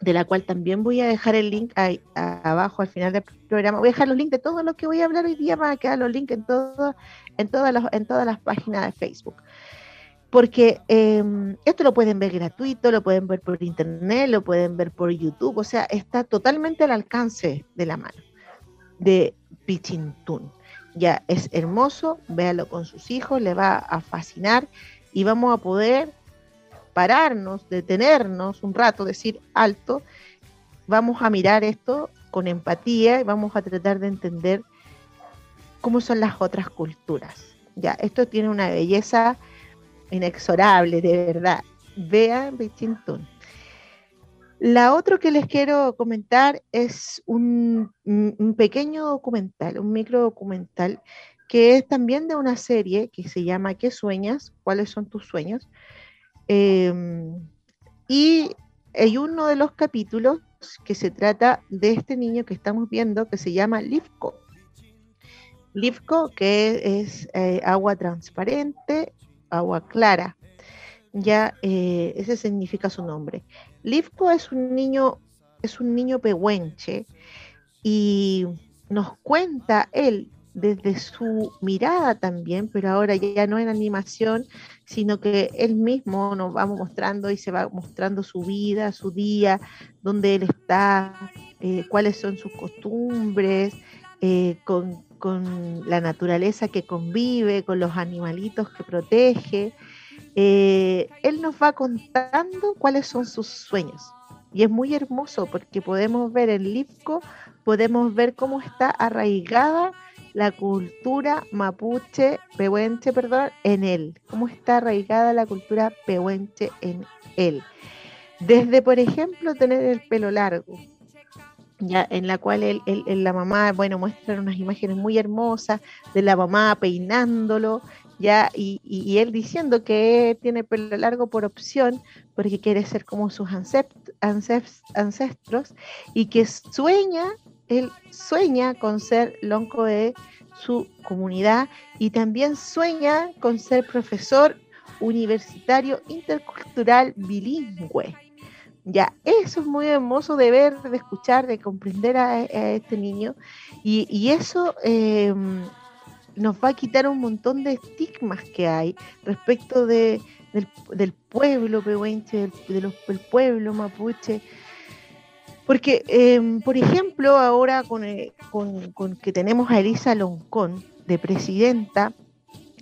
Speaker 2: De la cual también voy a dejar el link ahí, abajo al final del programa. Voy a dejar los links de todo lo que voy a hablar hoy día, van a quedar los links en, todo, en, todas, las, en todas las páginas de Facebook. Porque em, esto lo pueden ver gratuito, lo pueden ver por internet, lo pueden ver por YouTube, o sea, está totalmente al alcance de la mano de Pichintún. Ya es hermoso, véalo con sus hijos, le va a fascinar y vamos a poder pararnos, detenernos un rato, decir alto, vamos a mirar esto con empatía y vamos a tratar de entender cómo son las otras culturas. Ya, esto tiene una belleza inexorable, de verdad. Vean Bichintún. La otra que les quiero comentar es un, un, pequeño documental, un micro documental, que es también de una serie que se llama ¿Qué sueñas? ¿Cuáles son tus sueños? Em, y hay uno de los capítulos que se trata de este niño que estamos viendo que se llama Livko. Livko, que es eh, agua transparente, agua clara. Ya eh, ese significa su nombre. Livko es un niño, es un niño pehuenche y nos cuenta él desde su mirada también, pero ahora ya no en animación, sino que él mismo nos va mostrando y se va mostrando su vida, su día, dónde él está, eh, cuáles son sus costumbres, eh, con, la naturaleza que convive, con los animalitos que protege. Eh, él nos va contando cuáles son sus sueños. Y es muy hermoso porque podemos ver en Lipco, podemos ver cómo está arraigada la cultura mapuche, pehuenche, perdón, en él. ¿Cómo está arraigada la cultura pehuenche en él? Desde, por ejemplo, tener el pelo largo, ya en la cual él, la mamá, bueno, muestran unas imágenes muy hermosas de la mamá peinándolo, ya, y, y, él diciendo que tiene pelo largo por opción, porque quiere ser como sus ancestros, y que sueña, él sueña con ser lonco de su comunidad y también sueña con ser profesor universitario intercultural bilingüe. Ya, eso es muy hermoso de ver, de escuchar, de comprender a, este niño. Y, eso em, nos va a quitar un montón de estigmas que hay respecto de, del, pueblo pehuenche, del, pueblo mapuche. Porque, em, por ejemplo, ahora eh, con, que tenemos a Elisa Loncón de presidenta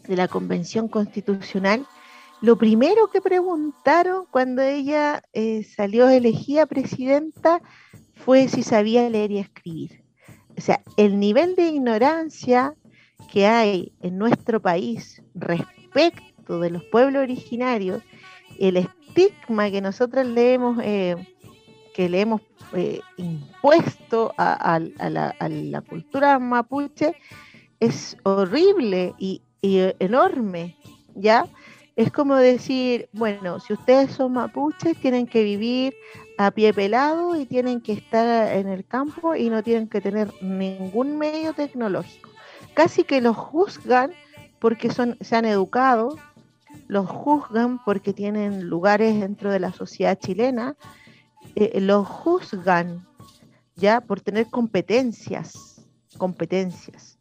Speaker 2: de la Convención Constitucional, lo primero que preguntaron cuando ella eh, salió elegida presidenta fue si sabía leer y escribir. O sea, el nivel de ignorancia que hay en nuestro país respecto de los pueblos originarios, el estigma que nosotros le hemos, eh, que le hemos eh, impuesto a, la, cultura mapuche es horrible y, y enorme, ¿ya? Es como decir, bueno, si ustedes son mapuches, tienen que vivir a pie pelado y tienen que estar en el campo y no tienen que tener ningún medio tecnológico. Casi que los juzgan porque son, se han educado, los juzgan porque tienen lugares dentro de la sociedad chilena, eh, los juzgan ya por tener competencias, competencias.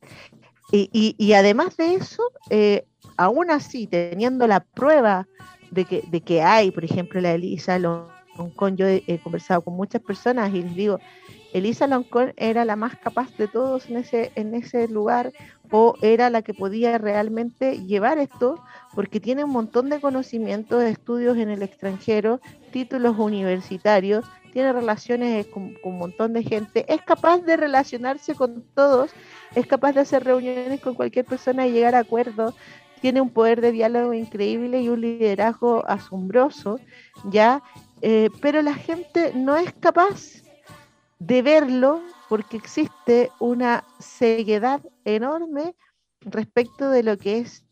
Speaker 2: Y, además de eso, eh, aún así, teniendo la prueba de que, de que hay, por ejemplo, la Elisa Loncón, yo he, conversado con muchas personas y les digo, Elisa Loncón era la más capaz de todos en ese, en ese lugar o era la que podía realmente llevar esto porque tiene un montón de conocimientos, estudios en el extranjero, títulos universitarios, tiene relaciones con, con, un montón de gente, es capaz de relacionarse con todos, es capaz de hacer reuniones con cualquier persona y llegar a acuerdos, tiene un poder de diálogo increíble y un liderazgo asombroso, ¿ya? Eh, pero la gente no es capaz de verlo porque existe una ceguedad enorme respecto de lo que es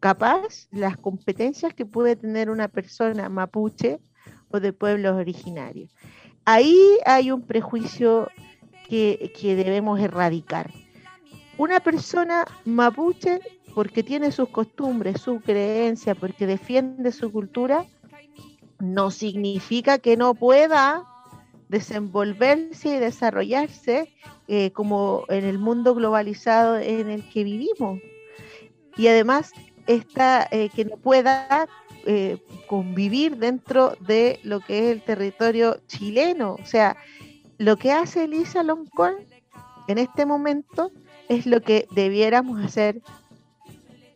Speaker 2: capaz, las competencias que puede tener una persona mapuche o de pueblos originarios. Ahí hay un prejuicio que, que debemos erradicar. Una persona mapuche porque tiene sus costumbres, su creencia, porque defiende su cultura, no significa que no pueda desenvolverse y desarrollarse eh, como en el mundo globalizado en el que vivimos. Y además está eh, que no pueda eh, convivir dentro de lo que es el territorio chileno. O sea, lo que hace Elisa Loncón en este momento es lo que debiéramos hacer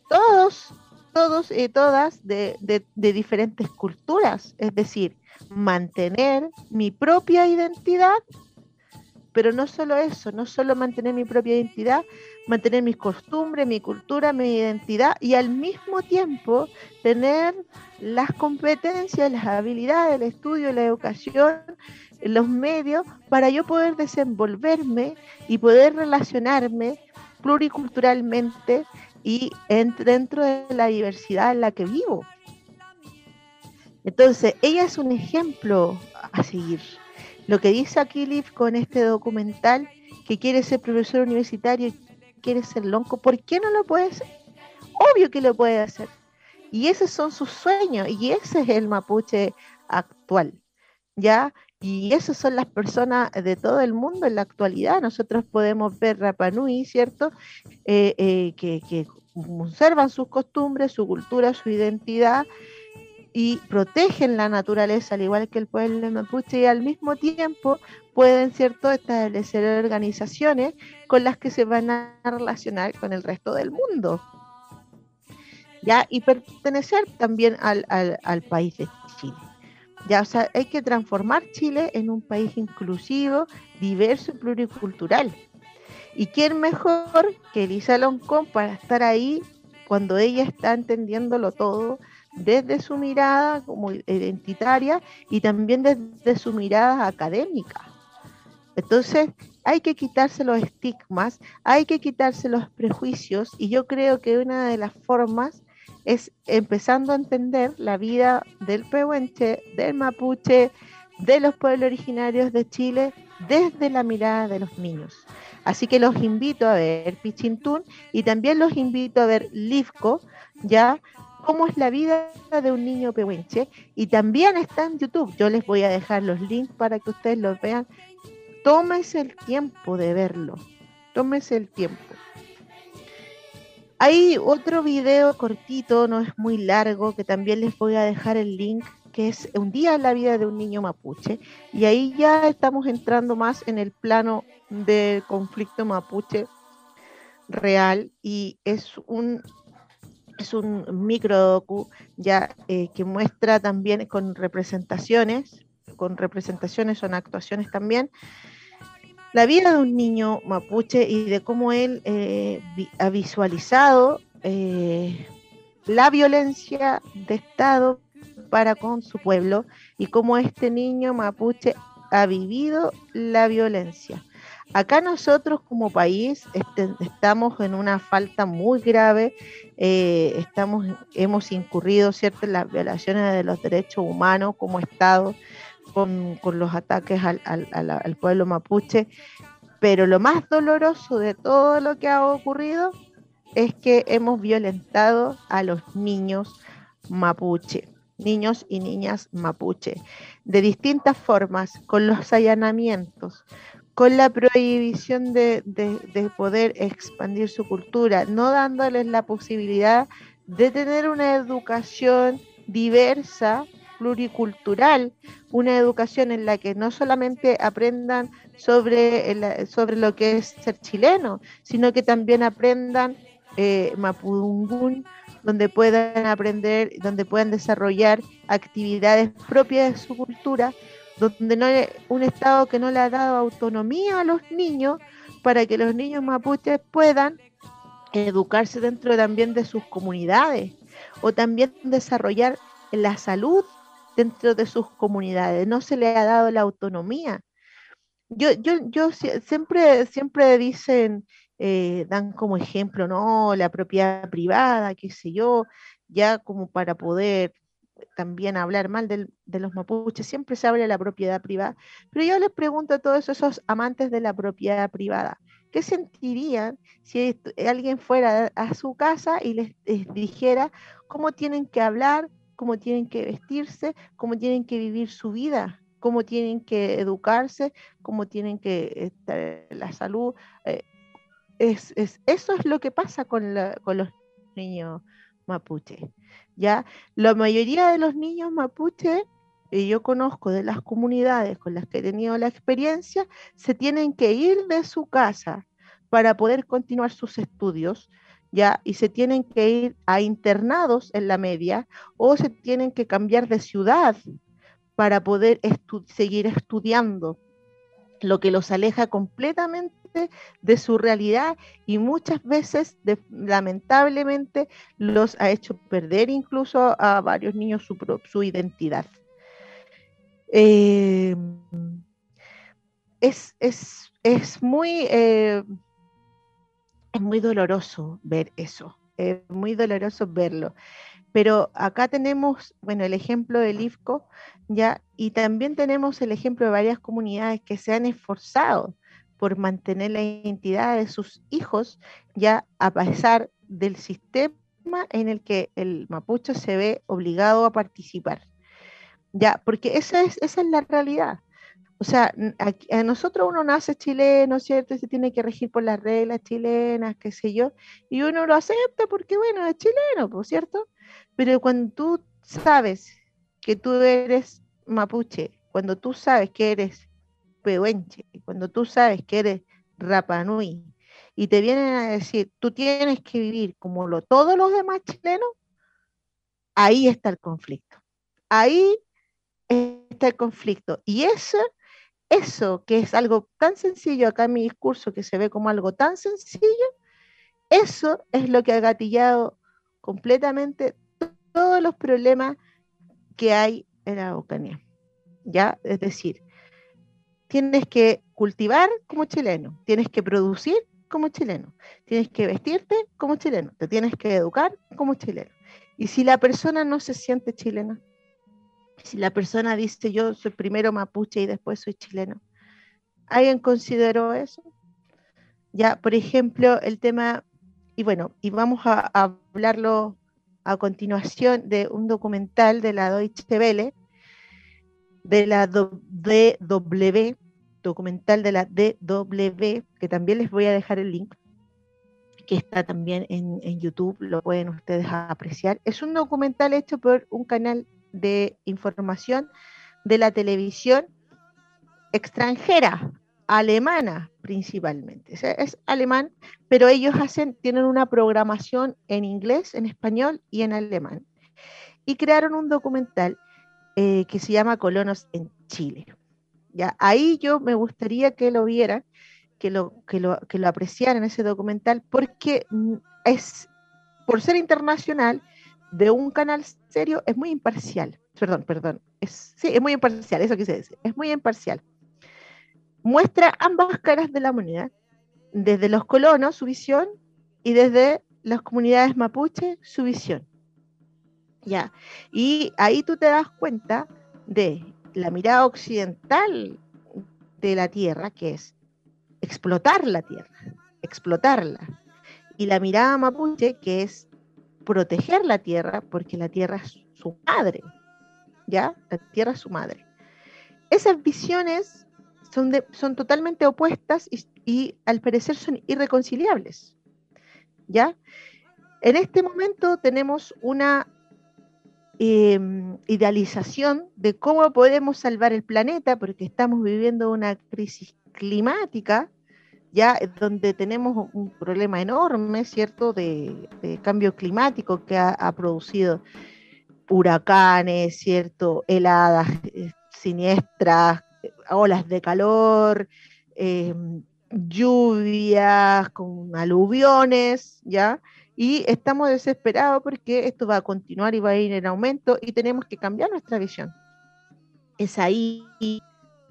Speaker 2: todos, todos y todas de, diferentes culturas, es decir, mantener mi propia identidad, pero no solo eso, no solo mantener mi propia identidad, mantener mis costumbres, mi cultura, mi identidad y al mismo tiempo tener las competencias, las habilidades, el estudio, la educación, los medios para yo poder desenvolverme y poder relacionarme pluriculturalmente y dentro de la diversidad en la que vivo. Entonces, ella es un ejemplo a seguir. Lo que dice aquí Liv con este documental, que quiere ser profesor universitario, quiere ser lonco, ¿por qué no lo puede hacer? Obvio que lo puede hacer. Y esos son sus sueños, y ese es el mapuche actual. ¿Ya? Y esas son las personas de todo el mundo en la actualidad. Nosotros podemos ver Rapanui, ¿cierto? Eh, eh, que, conservan sus costumbres, su cultura, su identidad y protegen la naturaleza, al igual que el pueblo mapuche, y al mismo tiempo pueden, ¿cierto?, establecer organizaciones con las que se van a relacionar con el resto del mundo. ¿Ya? Y pertenecer también al, al, país de Chile. Ya, o sea, hay que transformar Chile en un país inclusivo, diverso y pluricultural. ¿Y quién mejor que Elisa Loncón para estar ahí cuando ella está entendiéndolo todo desde su mirada como identitaria y también desde su mirada académica? Entonces, hay que quitarse los estigmas, hay que quitarse los prejuicios y yo creo que una de las formas es empezando a entender la vida del pehuenche, del mapuche, de los pueblos originarios de Chile desde la mirada de los niños. Así que los invito a ver Pichintún y también los invito a ver Lifco, ya cómo es la vida de un niño pehuenche y también está en YouTube. Yo les voy a dejar los links para que ustedes los vean. Tómese el tiempo de verlo. Tómese el tiempo. Hay otro video cortito, no es muy largo, que también les voy a dejar el link, que es Un día en la vida de un niño mapuche. Y ahí ya estamos entrando más en el plano del conflicto mapuche real y es un es un micro ya eh, que muestra también con representaciones, con representaciones son actuaciones también, la vida de un niño mapuche y de cómo él eh, ha visualizado eh, la violencia de Estado para con su pueblo y cómo este niño mapuche ha vivido la violencia. Acá nosotros como país este, estamos en una falta muy grave, eh, estamos, hemos incurrido ¿cierto? en las violaciones de los derechos humanos como Estado, con, los ataques al, pueblo mapuche, pero lo más doloroso de todo lo que ha ocurrido es que hemos violentado a los niños mapuche, niños y niñas mapuche, de distintas formas, con los allanamientos, con la prohibición de, de, poder expandir su cultura, no dándoles la posibilidad de tener una educación diversa pluricultural, una educación en la que no solamente aprendan sobre, sobre lo que es ser chileno, sino que también aprendan eh, mapudungún, donde puedan aprender, donde puedan desarrollar actividades propias de su cultura, donde no un Estado que no le ha dado autonomía a los niños para que los niños mapuches puedan educarse dentro también de sus comunidades o también desarrollar la salud dentro de sus comunidades, no se le ha dado la autonomía. Yo, yo, yo siempre, siempre dicen, eh, dan como ejemplo, no, la propiedad privada, qué sé yo, ya como para poder también hablar mal de los mapuches, siempre se habla de la propiedad privada. Pero yo les pregunto a todos esos amantes de la propiedad privada, ¿qué sentirían si alguien fuera a su casa y les dijera cómo tienen que hablar, cómo tienen que vestirse, cómo tienen que vivir su vida, cómo tienen que educarse, cómo tienen que estar la salud. Eh, es, eso es lo que pasa con, los niños mapuche. ¿Ya? La mayoría de los niños mapuche, y yo conozco de las comunidades con las que he tenido la experiencia, se tienen que ir de su casa para poder continuar sus estudios ¿ya? Y se tienen que ir a internados en la media o se tienen que cambiar de ciudad para poder seguir estudiando, lo que los aleja completamente de su realidad y muchas veces, lamentablemente, los ha hecho perder incluso a varios niños su, identidad. Eh, es, muy... Eh, es muy doloroso ver eso, es muy doloroso verlo. Pero acá tenemos, bueno, el ejemplo del IFCO, ya, y también tenemos el ejemplo de varias comunidades que se han esforzado por mantener la identidad de sus hijos, ya a pesar del sistema en el que el mapuche se ve obligado a participar. Ya, porque esa es, esa es la realidad. O sea, a, nosotros uno nace chileno, ¿cierto? Y se tiene que regir por las reglas chilenas, qué sé yo, y uno lo acepta porque, bueno, es chileno, ¿por cierto? Pero cuando tú sabes que tú eres mapuche, cuando tú sabes que eres pehuenche, cuando tú sabes que eres rapanui, y te vienen a decir, tú tienes que vivir como lo, todos los demás chilenos, ahí está el conflicto. Ahí está el conflicto. Y eso eso que es algo tan sencillo acá en mi discurso, que se ve como algo tan sencillo, eso es lo que ha gatillado completamente todos los problemas que hay en la Araucanía. ¿Ya? Es decir, tienes que cultivar como chileno, tienes que producir como chileno, tienes que vestirte como chileno, te tienes que educar como chileno. Y si la persona no se siente chilena, si la persona dice yo soy primero mapuche y después soy chileno, ¿alguien consideró eso? Ya, por ejemplo, el tema, y bueno, y vamos a, hablarlo a continuación de un documental de la Deutsche Welle, de la DW, documental de la DW, que también les voy a dejar el link, que está también en, en, YouTube, lo pueden ustedes apreciar. Es un documental hecho por un canal de información de la televisión extranjera, alemana principalmente. es alemán, pero ellos hacen, tienen una programación en inglés, en español y en alemán. Y crearon un documental eh, que se llama Colonos en Chile. ¿ya? Ahí yo me gustaría que lo vieran, que lo, que lo, que lo apreciaran ese documental, porque es, por ser internacional, de un canal serio, es muy imparcial. Perdón, perdón. Es, sí, es muy imparcial, eso quise decir. Es muy imparcial. Muestra ambas caras de la moneda, desde los colonos, su visión, y desde las comunidades mapuche, su visión. ¿Ya? Y ahí tú te das cuenta de la mirada occidental de la tierra, que es explotar la tierra, explotarla. Y la mirada mapuche, que es proteger la tierra, porque la tierra es su madre, ¿ya? La tierra es su madre. Esas visiones son, son totalmente opuestas y, y al parecer son irreconciliables, ¿ya? En este momento tenemos una Em, idealización de cómo podemos salvar el planeta, porque estamos viviendo una crisis climática, ya donde tenemos un problema enorme, ¿cierto?, de, cambio climático que ha, producido huracanes, ¿cierto?, heladas eh, siniestras, olas de calor, em, lluvias con aluviones, ¿ya? y estamos desesperados porque esto va a continuar y va a ir en aumento y tenemos que cambiar nuestra visión. Es ahí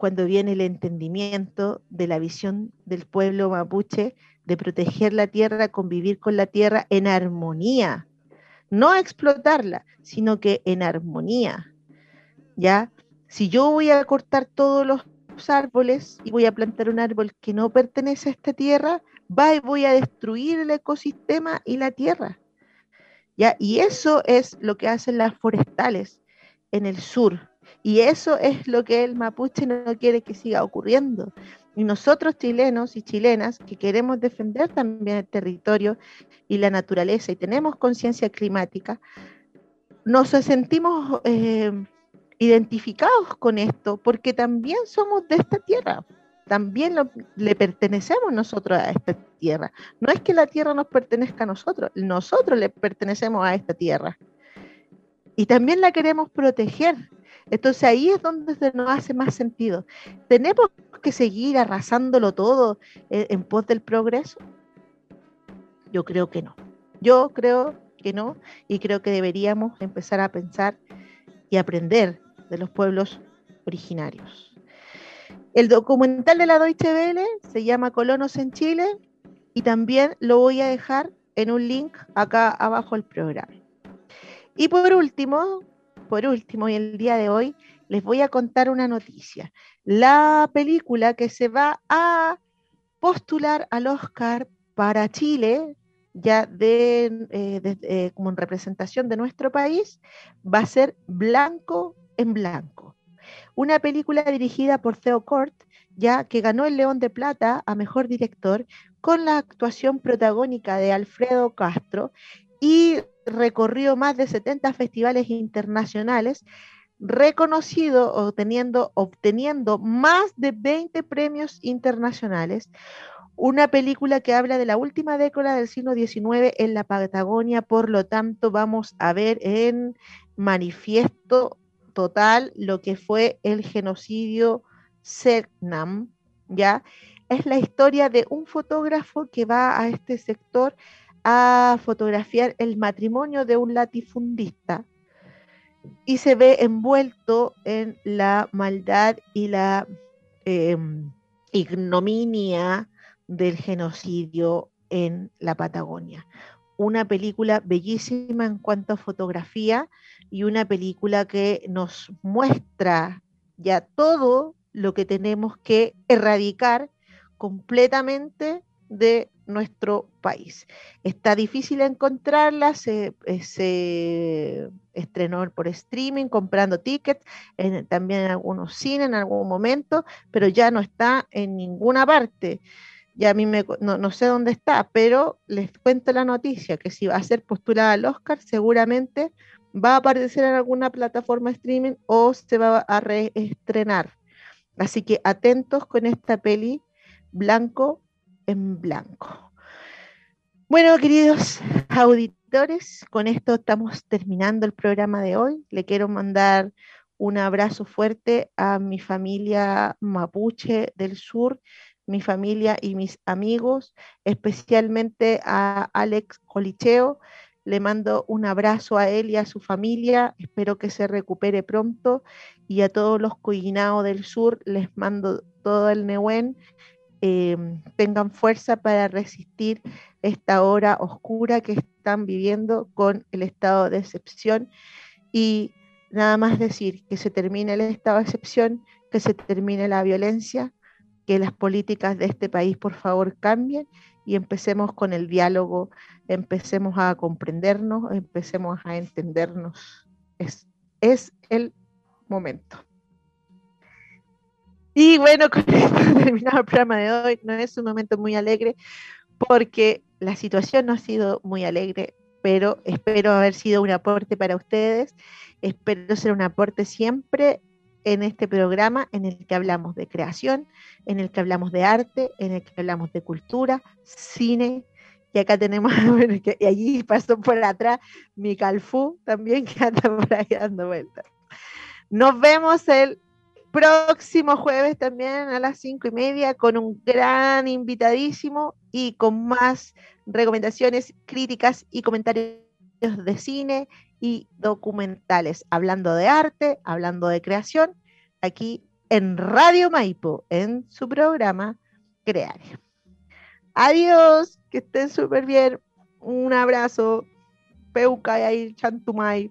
Speaker 2: cuando viene el entendimiento de la visión del pueblo mapuche de proteger la tierra, convivir con la tierra en armonía, no explotarla, sino que en armonía. ¿Ya? Si yo voy a cortar todos los árboles y voy a plantar un árbol que no pertenece a esta tierra, va y voy a destruir el ecosistema y la tierra. ¿Ya? Y eso es lo que hacen las forestales en el sur. Y eso es lo que el mapuche no quiere que siga ocurriendo. Y nosotros chilenos y chilenas que queremos defender también el territorio y la naturaleza y tenemos conciencia climática, nos sentimos eh, identificados con esto porque también somos de esta tierra también le pertenecemos nosotros a esta tierra. No es que la tierra nos pertenezca a nosotros, nosotros le pertenecemos a esta tierra. Y también la queremos proteger. Entonces ahí es donde se nos hace más sentido. ¿Tenemos que seguir arrasándolo todo en, en pos del progreso? Yo creo que no. Yo creo que no y creo que deberíamos empezar a pensar y aprender de los pueblos originarios. El documental de la Deutsche Welle se llama Colonos en Chile y también lo voy a dejar en un link acá abajo del programa. Y por último, por último, y el día de hoy, les voy a contar una noticia. La película que se va a postular al Oscar para Chile, ya eh, eh, como en representación de nuestro país, va a ser Blanco en Blanco una película dirigida por Theo Cort, ya que ganó el León de Plata a Mejor Director con la actuación protagónica de Alfredo Castro y recorrió más de 70 festivales internacionales, reconocido obteniendo, más de 20 premios internacionales. Una película que habla de la última década del siglo XIX en la Patagonia, por lo tanto vamos a ver en manifiesto total lo que fue el genocidio Selknam, ¿ya? Es la historia de un fotógrafo que va a este sector a fotografiar el matrimonio de un latifundista y se ve envuelto en la maldad y la em, ignominia del genocidio en la Patagonia. Una película bellísima en cuanto a fotografía y una película que nos muestra ya todo lo que tenemos que erradicar completamente de nuestro país. Está difícil encontrarla, se, eh, estrenó por streaming, comprando tickets, también en algunos cines en algún momento, pero ya no está en ninguna parte. Ya a mí no, no, sé dónde está, pero les cuento la noticia que si va a ser postulada al Oscar, seguramente va a aparecer en alguna plataforma streaming o se va a reestrenar. Así que atentos con esta peli blanco en blanco. Bueno, queridos auditores, con esto estamos terminando el programa de hoy. Le quiero mandar un abrazo fuerte a mi familia mapuche del sur, mi familia y mis amigos, especialmente a Alex Colicheo. Le mando un abrazo a él y a su familia. Espero que se recupere pronto. Y a todos los coinados del sur les mando todo el Nehuen eh, tengan fuerza para resistir esta hora oscura que están viviendo con el estado de excepción y nada más decir que se termine el estado de excepción, que se termine la violencia, que las políticas de este país por favor cambien y empecemos con el diálogo, empecemos a comprendernos, empecemos a entendernos. Es, es el momento. Y bueno, *laughs* con esto *laughs* terminado el programa de hoy. No es un momento muy alegre porque la situación no ha sido muy alegre, pero espero haber sido un aporte para ustedes. Espero ser un aporte siempre en este programa en el que hablamos de creación, en el que hablamos de arte, en el que hablamos de cultura, cine. Y acá tenemos, *laughs* bueno, y allí pasó por atrás mi Calfú también que anda por ahí dando vueltas. Nos vemos el próximo jueves también a las cinco y media con un gran invitadísimo y con más recomendaciones, críticas y comentarios de cine y documentales, hablando de arte, hablando de creación, aquí en Radio Maipo, en su programa Crear. Adiós, que estén súper bien. Un abrazo. Peuca y ahí, Chantumay.